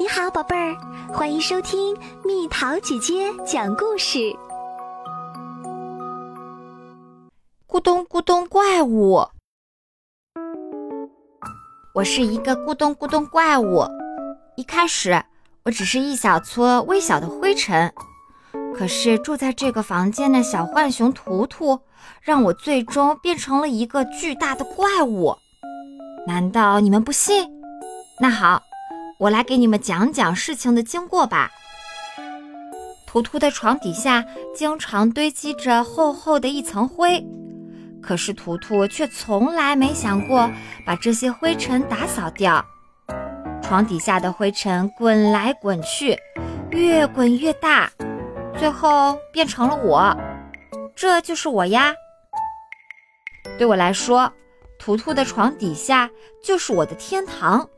你好，宝贝儿，欢迎收听蜜桃姐姐讲故事。咕咚咕咚怪物，我是一个咕咚咕咚怪物。一开始，我只是一小撮微小的灰尘，可是住在这个房间的小浣熊图图，让我最终变成了一个巨大的怪物。难道你们不信？那好。我来给你们讲讲事情的经过吧。图图的床底下经常堆积着厚厚的一层灰，可是图图却从来没想过把这些灰尘打扫掉。床底下的灰尘滚来滚去，越滚越大，最后变成了我。这就是我呀。对我来说，图图的床底下就是我的天堂。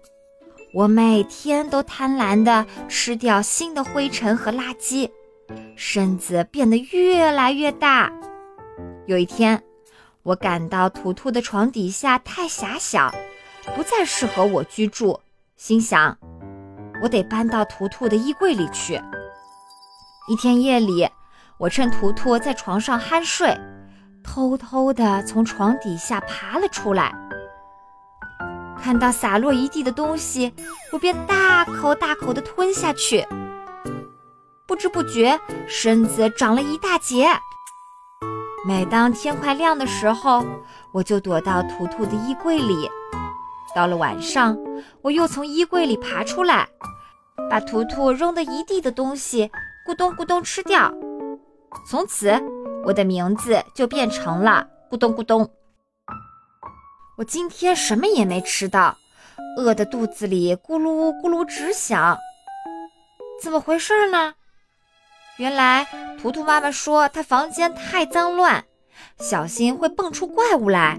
我每天都贪婪地吃掉新的灰尘和垃圾，身子变得越来越大。有一天，我感到图图的床底下太狭小，不再适合我居住，心想，我得搬到图图的衣柜里去。一天夜里，我趁图图在床上酣睡，偷偷地从床底下爬了出来。看到洒落一地的东西，我便大口大口地吞下去。不知不觉，身子长了一大截。每当天快亮的时候，我就躲到图图的衣柜里。到了晚上，我又从衣柜里爬出来，把图图扔得一地的东西咕咚咕咚吃掉。从此，我的名字就变成了咕咚咕咚。我今天什么也没吃到，饿得肚子里咕噜咕噜直响。怎么回事呢？原来图图妈妈说她房间太脏乱，小心会蹦出怪物来。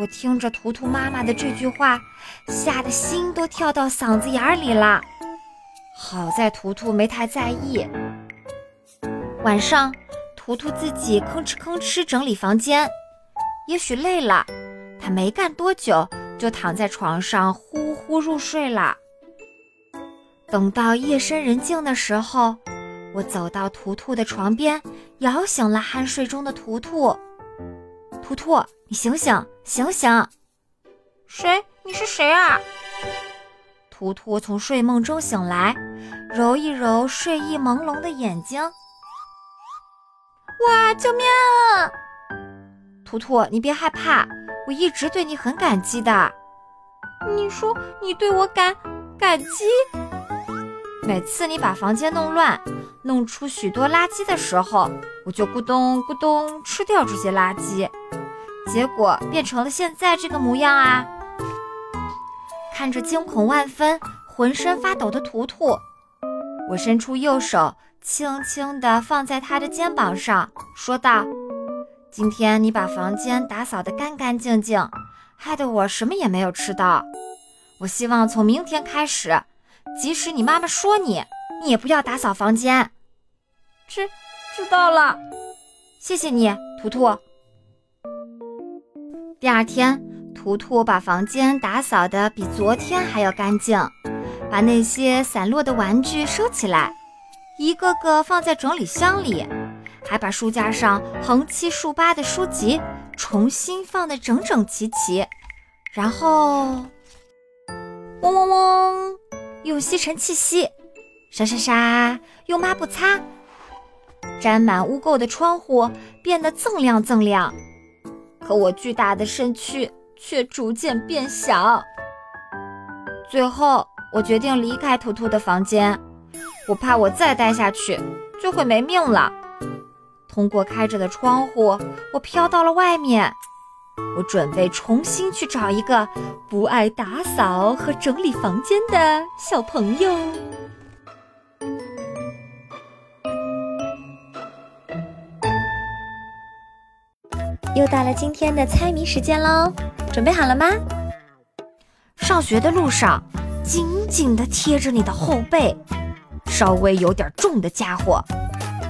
我听着图图妈妈的这句话，吓得心都跳到嗓子眼里了。好在图图没太在意。晚上，图图自己吭哧吭哧整理房间。也许累了，他没干多久就躺在床上呼呼入睡了。等到夜深人静的时候，我走到图图的床边，摇醒了酣睡中的图图。图图，你醒醒，醒醒！谁？你是谁啊？图图从睡梦中醒来，揉一揉睡意朦胧的眼睛。哇！救命！图图，你别害怕，我一直对你很感激的。你说你对我感感激？每次你把房间弄乱，弄出许多垃圾的时候，我就咕咚咕咚吃掉这些垃圾，结果变成了现在这个模样啊！看着惊恐万分、浑身发抖的图图，我伸出右手，轻轻地放在他的肩膀上，说道。今天你把房间打扫得干干净净，害得我什么也没有吃到。我希望从明天开始，即使你妈妈说你，你也不要打扫房间。知知道了，谢谢你，图图。第二天，图图把房间打扫得比昨天还要干净，把那些散落的玩具收起来，一个个放在整理箱里。还把书架上横七竖八的书籍重新放得整整齐齐，然后嗡嗡嗡，用吸尘器吸，沙沙沙，用抹布擦，沾满污垢的窗户变得锃亮锃亮。可我巨大的身躯却逐渐变小。最后，我决定离开图图的房间，我怕我再待下去就会没命了。通过开着的窗户，我飘到了外面。我准备重新去找一个不爱打扫和整理房间的小朋友。又到了今天的猜谜时间喽，准备好了吗？上学的路上，紧紧地贴着你的后背，稍微有点重的家伙。